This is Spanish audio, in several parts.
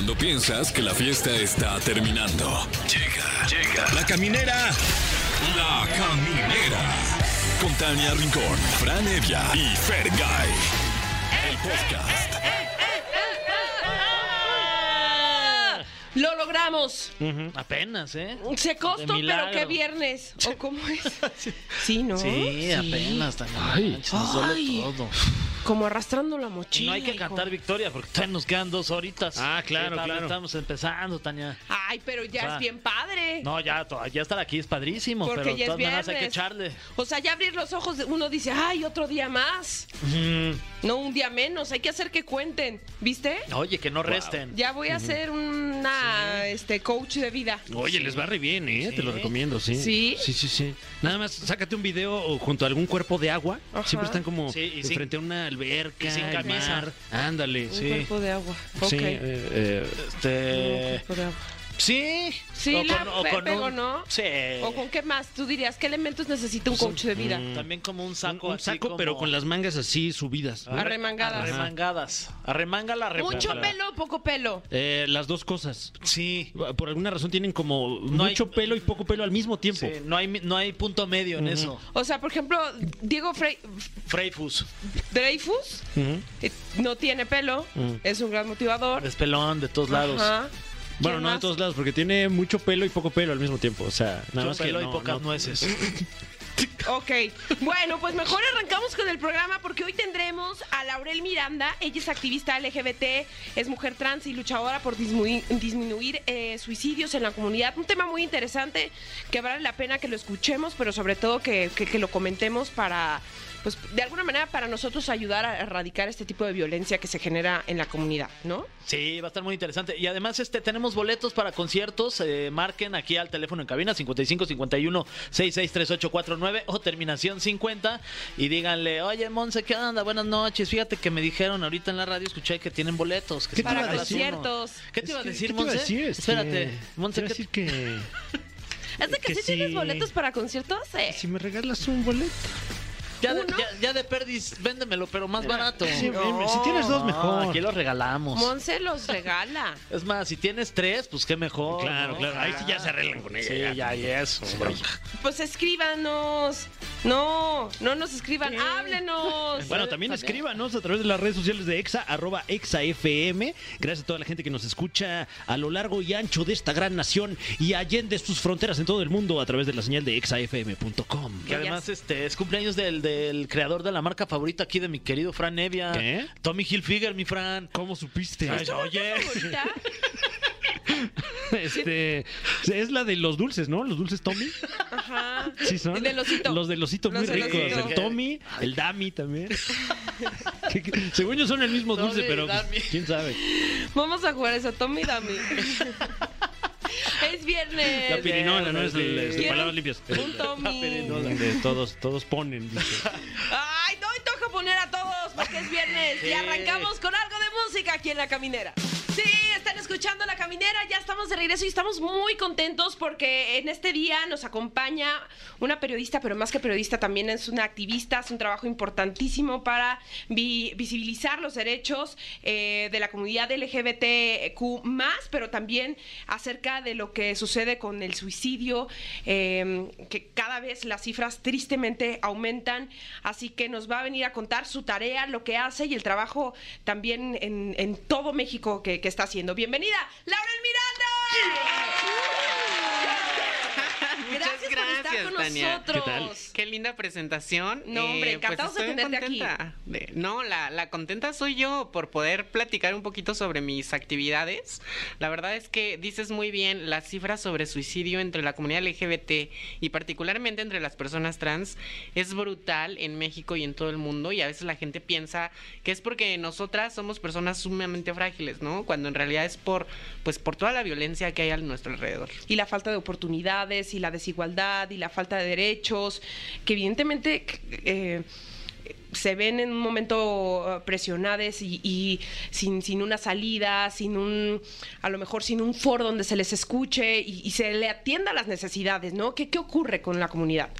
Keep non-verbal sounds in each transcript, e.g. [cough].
Cuando piensas que la fiesta está terminando. Llega, llega. La caminera. La caminera. Con Tania Rincón, Fran Evia y Fergay. El podcast. Lo logramos. Apenas, ¿eh? Se costó, De pero qué viernes. ¿O cómo es? [laughs] Sí, ¿no? Sí, apenas. Tan manches, nos duele Ay. todo. Como arrastrando la Y mochila. no hay que hijo. cantar victoria porque todavía nos quedan dos horitas. Ah, claro, Sí, claro. Estamos empezando, Tania. Ay, pero ya es bien padre. No, ya, ya estar aquí es padrísimo, Porque pero ya es todas maneras hay que viernes. echarle. O sea, ya abrir los ojos, uno dice, ay, otro día más. No un día menos, hay que hacer que cuenten, ¿viste? Oye, que no resten. Ya voy a ser una este coach de vida. Oye, les va re bien, ¿eh? Te lo recomiendo, sí. Sí. Sí, sí, sí. Nada más, sácate un video junto a algún cuerpo de agua. Ajá. Siempre están como Sí, y sin- frente a una alberca. y sin camisa. mar. Ándale. Un Sí. cuerpo de agua. Ok. Sí, eh, eh, Un Este. cuerpo de agua. Sí. Sí, O la con- o con pego, un- ¿no? Sí. ¿O con qué más? Tú dirías, ¿qué elementos necesita un coach de vida? También como un saco un así saco, como- pero con las mangas así subidas. ¿no? Arremangadas. Arremangadas. Arremángala, arremángala. ¿Mucho pelo o poco pelo? Eh, las dos cosas. Sí. Por alguna razón tienen como No hay- mucho pelo y poco pelo al mismo tiempo. Sí, no hay, no hay punto medio en eso. O sea, por ejemplo, Diego Frey- Freifus. Dreyfus eh, no tiene pelo, Mm. es un gran motivador. Es pelón de todos lados. Ajá. Bueno, ¿Quién no de más? todos lados, porque tiene mucho pelo y poco pelo al mismo tiempo. O sea, nada Mucho más que pelo no- y pocas no- nueces. [laughs] Ok, bueno, pues mejor arrancamos con el programa porque hoy tendremos a Laurel Miranda. Ella es activista LGBT, es mujer trans y luchadora por disminuir, disminuir, eh, suicidios en la comunidad. Un tema muy interesante que vale la pena que lo escuchemos, pero sobre todo que, que- que lo comentemos para, pues de alguna manera para nosotros ayudar a erradicar este tipo de violencia que se genera en la comunidad, ¿no? Sí, va a estar muy interesante. Y además, este, tenemos boletos para conciertos. eh, marquen aquí al teléfono en cabina 55 51 66 3849 o terminación 50 y díganle, oye, Monse, ¿qué onda? Buenas noches. Fíjate que me dijeron ahorita en la radio, escuché que tienen boletos. Que ¿Qué te iba a decir? conciertos. ¿Qué te iba a decir, ¿qué te iba a Monse? decir? Espérate, Monse, te iba a ¿qué decir que [laughs] ¿Es de que, Que sí tienes boletos para conciertos? Eh. si me regalas un boleto. Ya de, ya, ya de perdis, véndemelo, pero más barato. Sí, No. Si tienes dos, No, mejor. aquí los regalamos. Monse los regala. Es más, si tienes tres, pues qué mejor. Claro, ¿no? claro. Ahí sí ya se arreglan con ella. Sí, ya. ya, y eso. Pues escríbanos. No, no nos escriban, háblenos. Bueno, también escríbanos a través de las redes sociales de EXA, arroba EXAFM. Gracias a toda la gente que nos escucha a lo largo y ancho de esta gran nación y allende sus fronteras en todo el mundo a través de la señal de EXAFM.com. Que además este es cumpleaños del, del creador de la marca favorita aquí de mi querido Fran Nevia. ¿Qué? Tommy Hilfiger, mi Fran. ¿Cómo supiste? Ay, oye. [laughs] Este, es la de los dulces, ¿no? Los dulces Tommy. Ajá. Sí, son. El osito. Los osito muy Los ricos. El Tommy, el Dami también. [laughs] Que- que- según yo son el mismo dulce, Tommy, pero pues, Dami. quién sabe. Vamos a jugar eso, Tommy Dami. [laughs] es viernes. La pirinola, ¿no? Es el, es de palabras limpias. Un Tommy. Donde todos, todos ponen. dice. Ay, no, y toca poner a todos porque es viernes. Y Sí. arrancamos con algo de música aquí en La Caminera. Sí, están escuchando La Caminera, ya estamos de regreso y estamos muy contentos porque en este día nos acompaña una periodista, pero más que periodista también es una activista, hace un trabajo importantísimo para vi- visibilizar los derechos eh, de la comunidad LGBTQ+, pero también acerca de lo que sucede con el suicidio, eh, que cada vez las cifras tristemente aumentan, así que nos va a venir a contar su tarea, lo que hace y el trabajo también en, en todo México que, que está haciendo. Bienvenida, Laurel Miranda. Gracias, estar con Tania. nosotros. ¿Qué tal? Qué linda presentación. No, hombre, Eh, pues encantados de tenerte aquí. contenta de- no, la, la contenta soy yo por poder platicar un poquito sobre mis actividades. La verdad es que dices muy bien, las cifras sobre suicidio entre la comunidad LGBT y particularmente entre las personas trans es brutal en México y en todo el mundo y a veces la gente piensa que es porque nosotras somos personas sumamente frágiles, ¿no? Cuando en realidad es por pues por toda la violencia que hay a nuestro alrededor. y la falta de oportunidades y la desigualdad y la falta de derechos, que evidentemente eh, se ven en un momento eh, presionadas y, y sin, sin una salida, sin un, a lo mejor sin un foro donde se les escuche y, se le atienda a las necesidades, ¿no? ¿Qué, ¿Qué ocurre con la comunidad?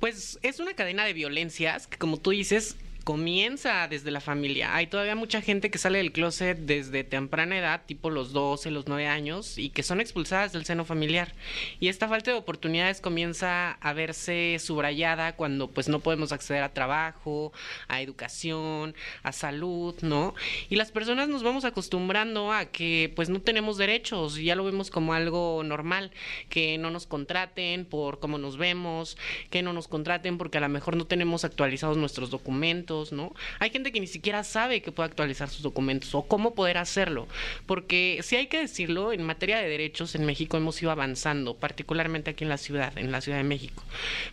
Pues es una cadena de violencias que, como tú dices, comienza desde la familia. Hay todavía mucha gente que sale del closet desde temprana edad, tipo los 12, los 9 años, y que son expulsadas del seno familiar. Y esta falta de oportunidades comienza a verse subrayada cuando pues no podemos acceder a trabajo, a educación, a salud, ¿no? Y las personas nos vamos acostumbrando a que pues no tenemos derechos, y ya lo vemos como algo normal, que no nos contraten por cómo nos vemos, que no nos contraten porque a lo mejor no tenemos actualizados nuestros documentos, ¿no? Hay gente que ni siquiera sabe que puede actualizar sus documentos o cómo poder hacerlo, porque si hay que decirlo, en materia de derechos en México hemos ido avanzando, particularmente aquí en la ciudad, en la Ciudad de México.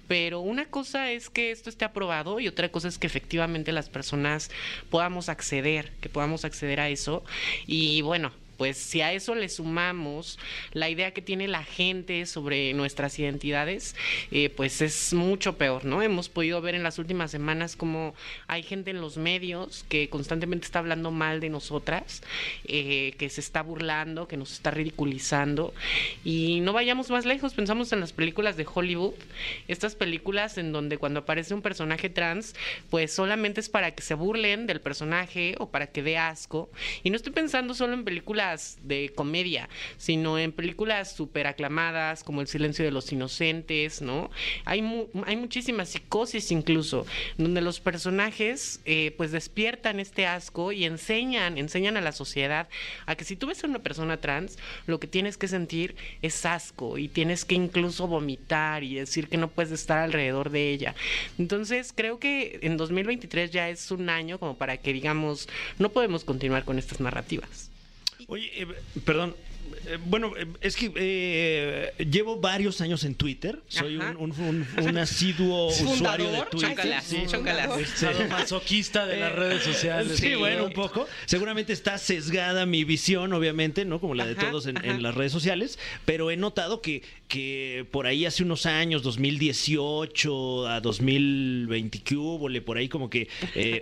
Pero una cosa es que esto esté aprobado y otra cosa es que efectivamente las personas podamos acceder, que podamos acceder a eso y bueno, pues si a eso le sumamos la idea que tiene la gente sobre nuestras identidades, eh, pues es mucho peor, ¿no? Hemos podido ver en las últimas semanas como hay gente en los medios que constantemente está hablando mal de nosotras, eh, que se está burlando, que nos está ridiculizando. Y no vayamos más lejos, pensamos en las películas de Hollywood, estas películas en donde cuando aparece un personaje trans, pues solamente es para que se burlen del personaje o para que dé asco. Y no estoy pensando solo en películas de comedia, sino en películas súper aclamadas como El silencio de los inocentes, ¿no? Hay, hay muchísima psicosis incluso, donde los personajes eh, pues despiertan este asco y enseñan, enseñan a la sociedad a que si tú ves a una persona trans, lo que tienes que sentir es asco y tienes que incluso vomitar y decir que no puedes estar alrededor de ella. Entonces creo que en 2023 ya es un año como para que digamos, no podemos continuar con estas narrativas. Oye, eh, perdón, eh, bueno, eh, es que eh, llevo varios años en Twitter. Soy un, un, un, asiduo [laughs] usuario de Twitter. Sí, este, masoquista de las redes sociales. Sí, bueno, un poco. Seguramente está sesgada mi visión, obviamente, ¿no? Como la de todos en, las redes sociales. Pero he notado que, que por ahí hace unos años, 2018 a 2020, que hubo, por ahí como que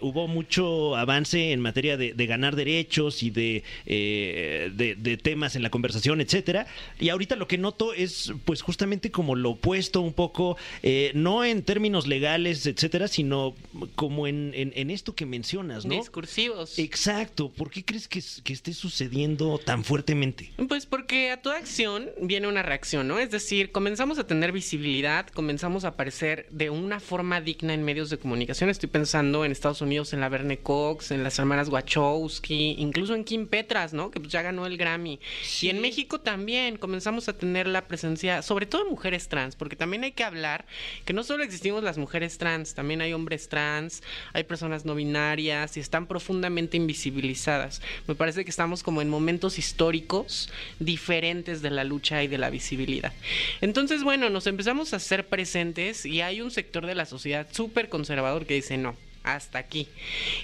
hubo mucho avance en materia de, ganar derechos y de, de, de temas en la conversación, etcétera. Y ahorita lo que noto es, pues, justamente como lo opuesto un poco, eh, no en términos legales, etcétera, sino como en, en, esto que mencionas, ¿no? Discursivos. Exacto. ¿Por qué crees que, que esté sucediendo tan fuertemente? Pues porque a toda acción viene una reacción, ¿no? Es decir, comenzamos a tener visibilidad, comenzamos a aparecer de una forma digna en medios de comunicación. Estoy pensando en Estados Unidos, en la Verne Cox, en las hermanas Wachowski, incluso en Kim Petras, ¿no? Que pues ya ganó el Grammy. Y en México también comenzamos a tener la presencia, sobre todo de mujeres trans, porque también hay que hablar que no solo existimos las mujeres trans, también hay hombres trans, hay personas no binarias y están profundamente invisibilizadas. Me parece que estamos como en momentos históricos diferentes de la lucha y de la visibilidad. Entonces, bueno, nos empezamos a hacer presentes y hay un sector de la sociedad súper conservador que dice no hasta aquí.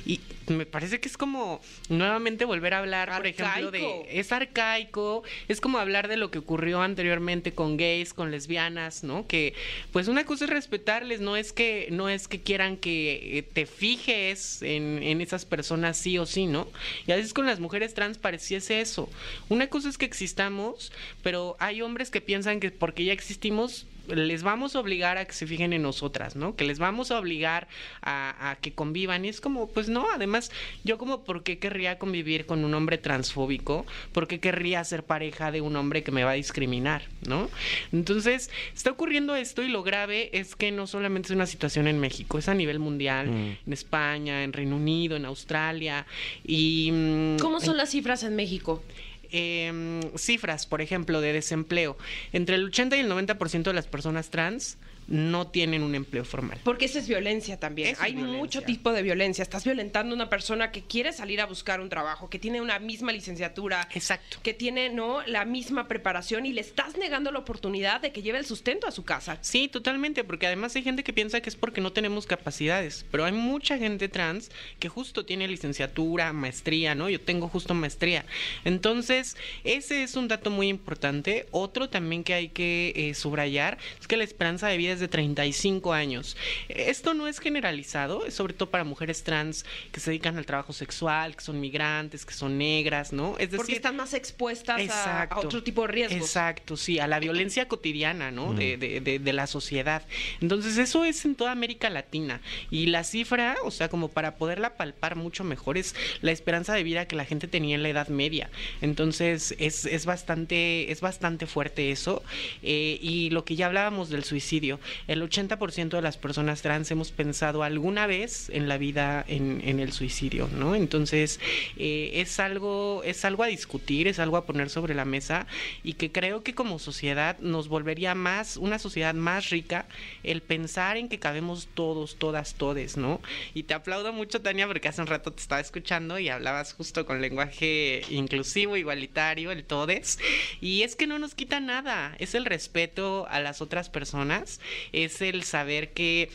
Y me parece que es como nuevamente volver a hablar, por ejemplo, de es arcaico, es como hablar de lo que ocurrió anteriormente con gays, con lesbianas, ¿no? Que pues una cosa es respetarles, no es que no es que quieran que eh, te fijes en, en esas personas sí o sí, ¿no? Y a veces con las mujeres trans pareciese eso. Una cosa es que existamos, pero hay hombres que piensan que porque ya existimos les vamos a obligar a que se fijen en nosotras, ¿no? Que les vamos a obligar a, que convivan. Y es como, pues no, además, yo como, ¿por qué querría convivir con un hombre transfóbico? ¿Por qué querría ser pareja de un hombre que me va a discriminar, ¿no? Entonces, está ocurriendo esto y lo grave es que no solamente es una situación en México, es a nivel mundial, mm. en España, en Reino Unido, en Australia. Y, mm, ¿Cómo son las cifras en México? Em, cifras, por ejemplo, de desempleo. Entre el 80 y el 90% de las personas trans no tienen un empleo formal. Porque eso es violencia también. Hay mucho tipo de violencia. Estás violentando a una persona que quiere salir a buscar un trabajo, que tiene una misma licenciatura, Exacto. que tiene no la misma preparación y le estás negando la oportunidad de que lleve el sustento a su casa. Sí, totalmente, porque además hay gente que piensa que es porque no tenemos capacidades, pero hay mucha gente trans que justo tiene licenciatura, maestría, ¿no? Yo tengo justo maestría. Entonces, ese es un dato muy importante. Otro también que hay que eh, subrayar es que la esperanza de vida es de 35 años. Esto no es generalizado, es sobre todo para mujeres trans que se dedican al trabajo sexual, que son migrantes, que son negras, ¿no? Es decir, Porque están más expuestas a- otro tipo de riesgos. Exacto, sí, a la violencia cotidiana, ¿no? De, de- de- de la sociedad. Entonces, eso es en toda América Latina. Y la cifra, o sea, como para poderla palpar mucho mejor, es la esperanza de vida que la gente tenía en la Edad Media. Entonces, es, es bastante, es bastante fuerte eso. Eh, y lo que ya hablábamos del suicidio, el 80% de las personas trans hemos pensado alguna vez en la vida en, el suicidio, ¿no? Entonces, eh, es algo, es algo a discutir, es algo a poner sobre la mesa y que creo que como sociedad nos volvería más, una sociedad más rica el pensar en que cabemos todos, todas, todes, ¿no? Y te aplaudo mucho, Tania, porque hace un rato te estaba escuchando y hablabas justo con lenguaje inclusivo, igualitario, el todes. Y es que no nos quita nada, es el respeto a las otras personas, es el saber que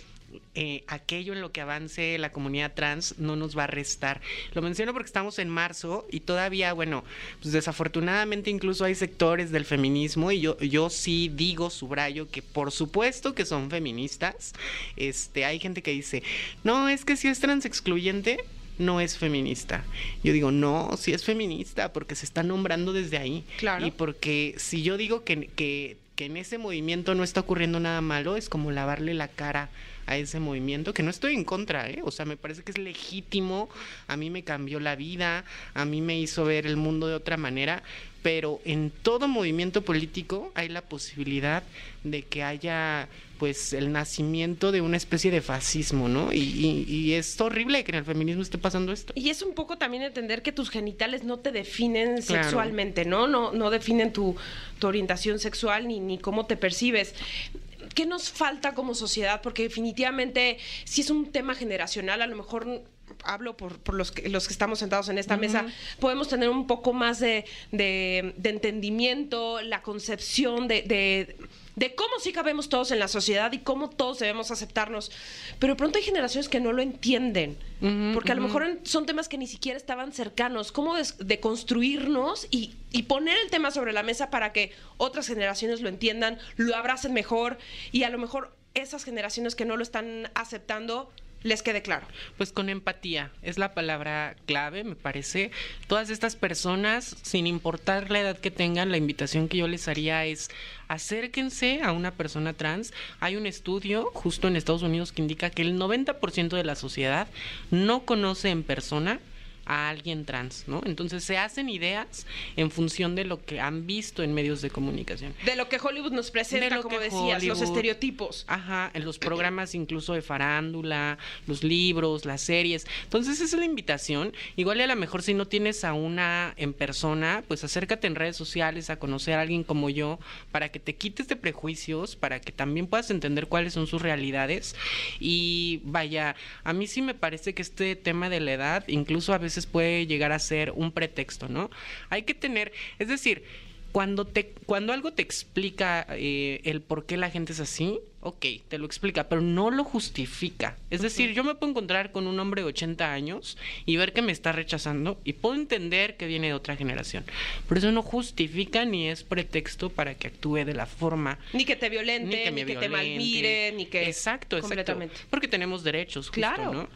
eh, aquello en lo que avance la comunidad trans no nos va a restar. Lo menciono porque estamos en marzo y todavía, bueno, pues desafortunadamente incluso hay sectores del feminismo y yo, yo sí digo, subrayo, que por supuesto que son feministas. Este, hay gente que dice, no, es que si es trans excluyente, no es feminista. Yo digo, no, sí es feminista porque se está nombrando desde ahí. Claro. Y porque si yo digo que, que, que en ese movimiento no está ocurriendo nada malo, es como lavarle la cara a ese movimiento, que no estoy en contra, ¿eh? O sea, me parece que es legítimo, a mí me cambió la vida, a mí me hizo ver el mundo de otra manera, pero en todo movimiento político hay la posibilidad de que haya pues el nacimiento de una especie de fascismo, ¿no? Y, y- y es horrible que en el feminismo esté pasando esto. Y es un poco también entender que tus genitales no te definen Claro. sexualmente, ¿no? No, no definen tu, tu orientación sexual ni, ni cómo te percibes. ¿Qué nos falta como sociedad? Porque definitivamente, si es un tema generacional, a lo mejor hablo por, por los, que, los que estamos sentados en esta mesa, podemos tener un poco más de, de- de entendimiento, la concepción de, de- de cómo sí cabemos todos en la sociedad y cómo todos debemos aceptarnos. Pero de pronto hay generaciones que no lo entienden, porque a lo mejor son temas que ni siquiera estaban cercanos. ¿Cómo deconstruirnos y, y poner el tema sobre la mesa para que otras generaciones lo entiendan, lo abracen mejor y a lo mejor esas generaciones que no lo están aceptando les quede claro? Pues con empatía, es la palabra clave, me parece. Todas estas personas, sin importar la edad que tengan, la invitación que yo les haría es acérquense a una persona trans. Hay un estudio justo en Estados Unidos que indica que el 90% de la sociedad no conoce en persona a alguien trans, ¿no? Entonces se hacen ideas en función de lo que han visto en medios de comunicación. De lo que Hollywood nos presenta, De lo como que decías, los estereotipos. Ajá, en los [clears throat] programas incluso de farándula, los libros, las series. Entonces esa es la invitación. Igual y a lo mejor si no tienes a una en persona, pues acércate en redes sociales a conocer a alguien como yo para que te quites de prejuicios, para que también puedas entender cuáles son sus realidades. Y vaya, a mí sí me parece que este tema de la edad incluso a veces puede llegar a ser un pretexto, ¿no? Hay que tener, es decir, cuando te cuando algo te explica eh, el por qué la gente es así, ok, te lo explica, pero no lo justifica. Es decir, yo me puedo encontrar con un hombre de 80 años y ver que me está rechazando y puedo entender que viene de otra generación. Pero eso no justifica ni es pretexto para que actúe de la forma Ni que te violente, ni que, te malmire, ni que... Exacto, exacto. Completamente. Porque tenemos derechos, justo, Claro. ¿no?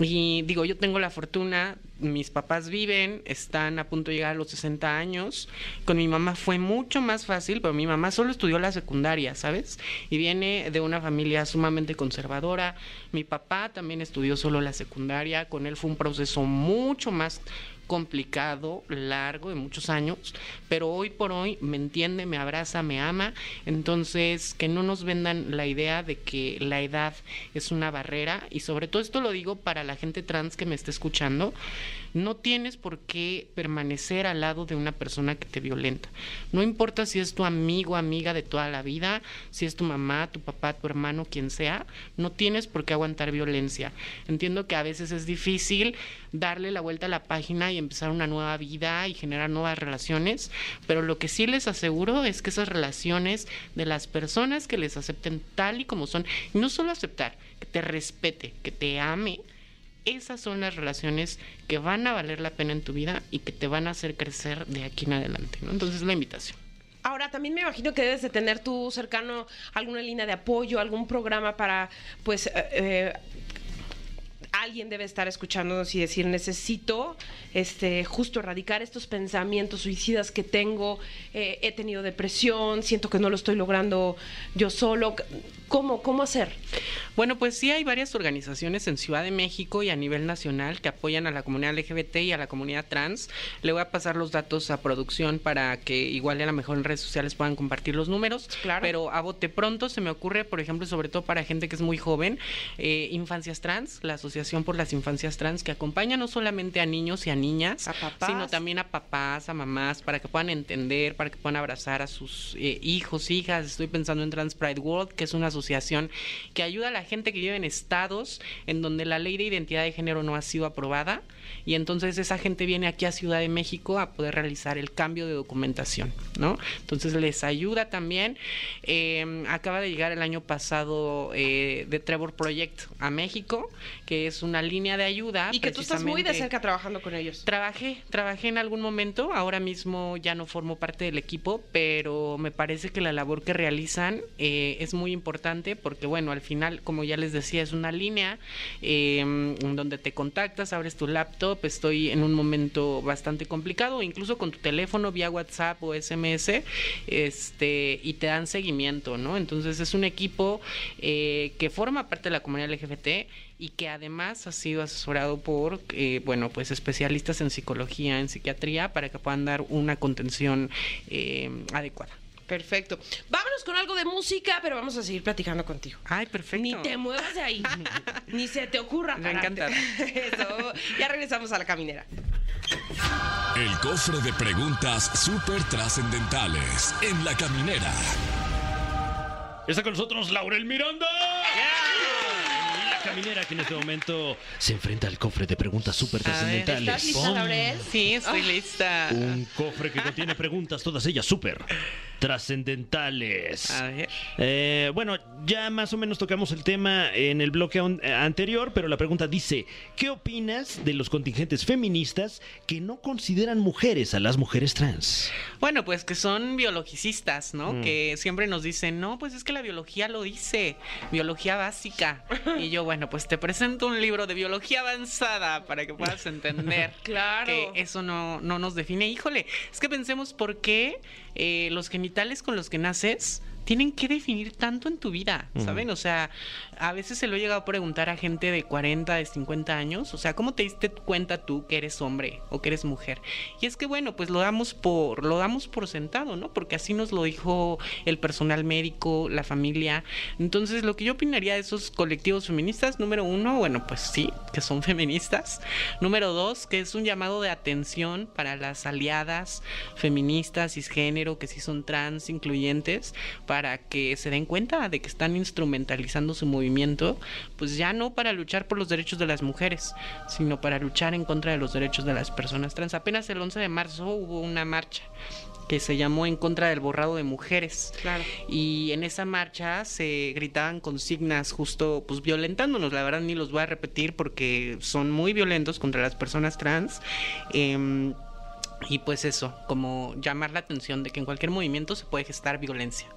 Y digo, yo tengo la fortuna, mis papás viven, están a punto de llegar a los 60 años. Con mi mamá fue mucho más fácil, pero mi mamá solo estudió la secundaria, ¿sabes? Y viene de una familia sumamente conservadora. Mi papá también estudió solo la secundaria, con él fue un proceso mucho más complicado, largo, de muchos años, pero hoy por hoy me entiende, me abraza, me ama, entonces que no nos vendan la idea de que la edad es una barrera. Y sobre todo esto lo digo para la gente trans que me esté escuchando, no tienes por qué permanecer al lado de una persona que te violenta. No importa si es tu amigo, amiga de toda la vida, si es tu mamá, tu papá, tu hermano, quien sea, no tienes por qué aguantar violencia. Entiendo que a veces es difícil darle la vuelta a la página y empezar una nueva vida y generar nuevas relaciones, pero lo que sí les aseguro es que esas relaciones de las personas que les acepten tal y como son, y no solo aceptar, que te respete, que te ame, esas son las relaciones que van a valer la pena en tu vida y que te van a hacer crecer de aquí en adelante, ¿no? Entonces la invitación. Ahora, también me imagino que debes de tener tú cercano alguna línea de apoyo, algún programa para, pues, eh, eh, alguien debe estar escuchándonos y decir, necesito este, justo erradicar estos pensamientos suicidas que tengo, eh, he tenido depresión, siento que no lo estoy logrando yo solo. ¿Cómo, cómo hacer? Bueno, pues sí hay varias organizaciones en Ciudad de México y a nivel nacional que apoyan a la comunidad LGBT y a la comunidad trans. Le voy a pasar los datos a producción para que igual a lo mejor en redes sociales puedan compartir los números. Claro. Pero a bote pronto se me ocurre, por ejemplo, sobre todo para gente que es muy joven, eh, Infancias Trans, la Asociación por las Infancias Trans, que acompaña no solamente a niños y a niñas, A papás. sino también a papás, a mamás, para que puedan entender, para que puedan abrazar a sus eh, hijos, hijas. Estoy pensando en Trans Pride World, que es una asociación que ayuda a la gente que vive en estados en donde la ley de identidad de género no ha sido aprobada y entonces esa gente viene aquí a Ciudad de México a poder realizar el cambio de documentación, ¿no? Entonces les ayuda también. Eh, acaba de llegar el año pasado eh, de Trevor Project a México, que es una línea de ayuda. Y que tú estás muy de cerca trabajando con ellos. Trabajé, trabajé en algún momento, ahora mismo ya no formo parte del equipo, pero me parece que la labor que realizan eh, es muy importante porque, bueno, al final, como ya les decía, es una línea en donde te contactas, abres tu laptop, estoy en un momento bastante complicado, incluso con tu teléfono vía WhatsApp o SMS, este, y te dan seguimiento, ¿no? Entonces es un equipo eh, que forma parte de la comunidad LGBT y que además ha sido asesorado por, eh, bueno, pues especialistas en psicología, en psiquiatría, para que puedan dar una contención eh, adecuada. Perfecto. Vámonos con algo de música, pero vamos a seguir platicando contigo. Ay, perfecto. Ni te muevas de ahí. [laughs] Ni se te ocurra. Me pararte. encanta. [laughs] Eso. Ya regresamos a la caminera. El cofre de preguntas súper trascendentales en la caminera. Está con nosotros Laurel Miranda. La caminera que en este momento se enfrenta al cofre de preguntas súper trascendentales. ¿Estás lista. Laurel? Sí, estoy lista. Un cofre que contiene preguntas, todas ellas súper trascendentales. A ver. Eh, bueno, ya más o menos tocamos el tema en el bloque eh, anterior, pero la pregunta dice, ¿qué opinas de los contingentes feministas que no consideran mujeres a las mujeres trans? Bueno, pues que son biologicistas, ¿no? Mm. Que siempre nos dicen, no, pues es que la biología lo dice, biología básica. [laughs] Y yo, bueno, pues te presento un libro de biología avanzada para que puedas entender [laughs] Claro. que eso no, no nos define. Híjole, es que pensemos por qué eh, los genitales con los que naces tienen que definir tanto en tu vida, ¿saben? O sea, a veces se lo he llegado a preguntar a gente de 40, de 50 años, o sea, ¿cómo te diste cuenta tú que eres hombre o que eres mujer? Y es que bueno, pues lo damos por lo damos por sentado, ¿no? Porque así nos lo dijo el personal médico, la familia. Entonces, lo que yo opinaría de esos colectivos feministas, número uno, bueno, pues sí, que son [laughs] feministas. Número dos, que es un llamado de atención para las aliadas feministas, cisgénero, que sí son trans, incluyentes, para que se den cuenta de que están instrumentalizando su movimiento, pues ya no para luchar por los derechos de las mujeres, sino para luchar en contra de los derechos de las personas trans. Apenas el 11 de marzo hubo una marcha que se llamó en contra del borrado de mujeres. Claro. Y en esa marcha se gritaban consignas justo pues violentándonos, la verdad ni los voy a repetir porque son muy violentos contra las personas trans. Em, y pues eso, como llamar la atención de que en cualquier movimiento se puede gestar violencia.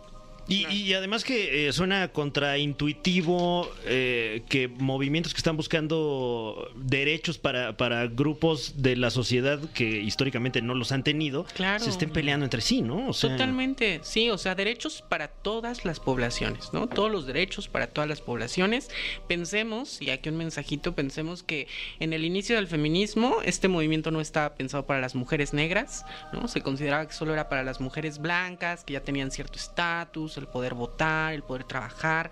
Y, y además que eh, suena contraintuitivo eh, que movimientos que están buscando derechos para, para grupos de la sociedad que históricamente no los han tenido Claro. se estén peleando entre sí, ¿no? O sea, Totalmente, sí, o sea, derechos para todas las poblaciones, ¿no? Todos los derechos para todas las poblaciones. Pensemos, y aquí un mensajito, pensemos que en el inicio del feminismo este movimiento no estaba pensado para las mujeres negras, ¿no? Se consideraba que solo era para las mujeres blancas, que ya tenían cierto estatus, el poder votar, el poder trabajar.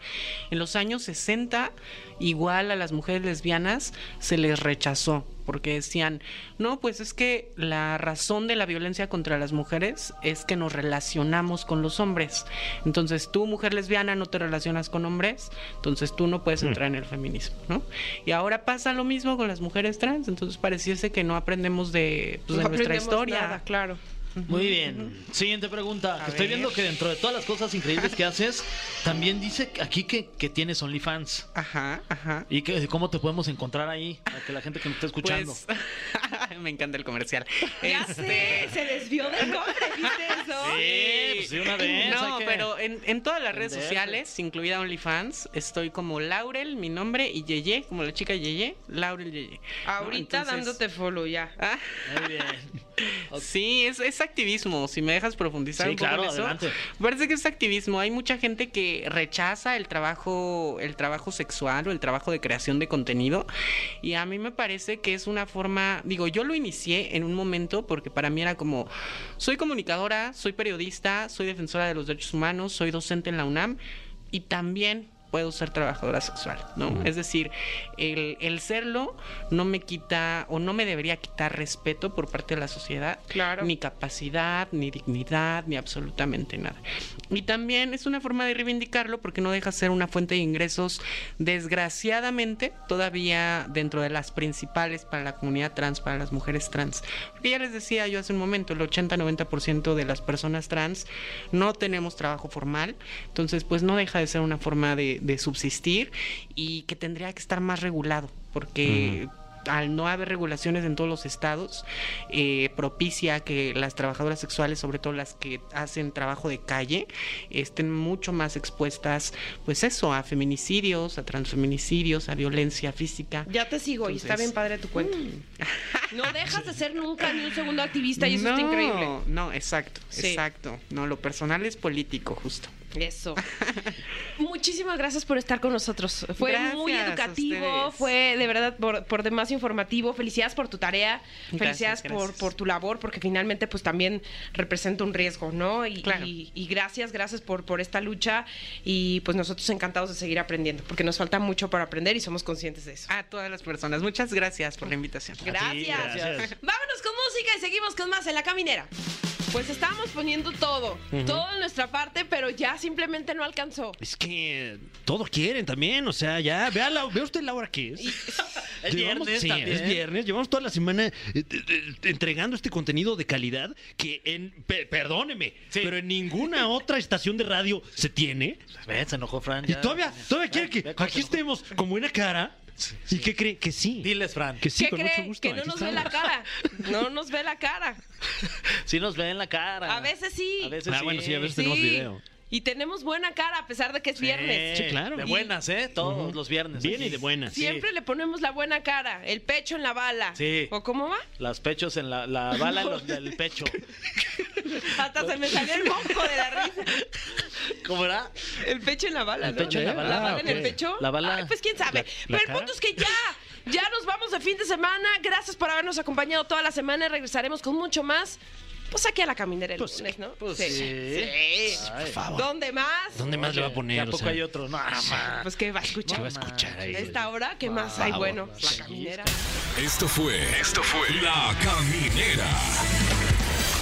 En los años 60, igual a las mujeres lesbianas se les rechazó porque decían, no, pues es que la razón de la violencia contra las mujeres es que nos relacionamos con los hombres. Entonces tú, mujer lesbiana, no te relacionas con hombres, entonces tú no puedes entrar en el feminismo, ¿no? Y ahora pasa lo mismo con las mujeres trans, entonces pareciese que no aprendemos de, pues, de No nuestra aprendemos historia. nada, claro. Muy bien. Siguiente pregunta. A Estoy ver. viendo que dentro de todas las cosas increíbles que haces, también dice aquí que, que tienes OnlyFans. Ajá, ajá. ¿Y que, cómo te podemos encontrar ahí? Para que la gente que nos está escuchando. Pues, [laughs] [laughs] me encanta el comercial. [laughs] Ya Este, sé, se desvió del cofre, ¿viste eso? Sí, pues sí, una [laughs] vez, No, que pero en, en todas las redes sociales, incluida OnlyFans, estoy como Laurel, mi nombre, y Yeye, como la chica Yeye, Laurel Yeye. ¿no? Ahorita Entonces- dándote follow ya. Ah, Muy bien. sí, es, es activismo. Si me dejas profundizar Sí, un poco claro, en eso. adelante. Parece que es activismo. Hay mucha gente que rechaza el trabajo, el trabajo sexual o el trabajo de creación de contenido. Y a mí me parece que es una forma, digo, yo lo inicié en un momento porque para mí era como, soy comunicadora, soy periodista, soy defensora de los derechos humanos, soy docente en la UNAM y también puedo ser trabajadora sexual, ¿no? Es decir, el, el serlo no me quita o no me debería quitar respeto por parte de la sociedad, Claro. ni capacidad, ni dignidad, ni absolutamente nada. Y también es una forma de reivindicarlo porque no deja de ser una fuente de ingresos, desgraciadamente, todavía dentro de las principales para la comunidad trans, para las mujeres trans. Porque ya les decía yo hace un momento, el 80-90% de las personas trans no tenemos trabajo formal, entonces pues no deja de ser una forma de, de subsistir y que tendría que estar más regulado, porque al no haber regulaciones en todos los estados, eh, propicia que las trabajadoras sexuales, sobre todo las que hacen trabajo de calle, estén mucho más expuestas, pues eso, a feminicidios, a transfeminicidios, a violencia física. Ya te sigo y está bien padre tu cuento. [laughs] No dejas de ser nunca ni un segundo activista y eso no, está increíble. No, exacto, Sí. exacto. No, lo personal es político, justo. Eso. [laughs] Muchísimas gracias por estar con nosotros. Fue Gracias muy educativo, fue de verdad por, por demás informativo. Felicidades por tu tarea, Gracias, felicidades por, gracias. por tu labor, porque finalmente pues también representa un riesgo, ¿no? Y, Claro. y- y gracias, gracias por, por esta lucha y pues nosotros encantados de seguir aprendiendo, porque nos falta mucho para aprender y somos conscientes de eso. A todas las personas, muchas gracias por la invitación. Gracias. gracias. Vámonos con música y seguimos con más en la caminera. Pues estábamos poniendo todo, todo en nuestra parte, pero ya simplemente no alcanzó. Es que todo quieren también, o sea, ya, vea, la, vea usted la hora que es. [laughs] Es Llevamos- viernes sí, también. es viernes. Llevamos toda la semana eh, entregando este contenido de calidad que, en, pe- perdóneme, Sí. pero en ninguna [laughs] otra estación de radio se tiene. Ven, se enojó Fran. Y todavía, todavía quiere que aquí estemos con buena cara. ¿Y qué cree? Que sí. Diles, Fran. Que sí, ¿Qué con cree? mucho gusto. Que no nos ve la cara. No nos ve la cara. [laughs] Sí nos ven la cara. A veces sí. A veces Ah, sí. bueno, sí, a veces Sí. tenemos video. Y tenemos buena cara a pesar de que es viernes. Sí, claro. De buenas, ¿eh? Todos los viernes. Bien y de buenas. Sí. Siempre le ponemos la buena cara, el pecho en la bala. Sí. ¿O cómo va? Las pechos en la, la bala en los del pecho. [laughs] Hasta se me salió el moco de la risa. [laughs] [laughs] ¿Cómo era? El pecho en la bala. El ¿no? pecho en la bala. ¿La bala Ah, en el pecho? La bala- Ay, pues quién sabe. ¿La- Pero la el punto es que ya. Ya nos vamos de fin de semana. Gracias por habernos acompañado toda la semana. Regresaremos con mucho más. Pues aquí a la caminera el Pues lunes, sí, ¿no? pues sí. sí. Sí. Ay. Por favor. ¿Dónde más? ¿Dónde más le va a poner? ¿A O sea, hay otro? No, ma. Pues que va a escuchar. ¿Qué va a escuchar ahí? A esta hora, ¿qué más hay? Bueno, no la caminera. Esto fue. Esto fue. La Caminera.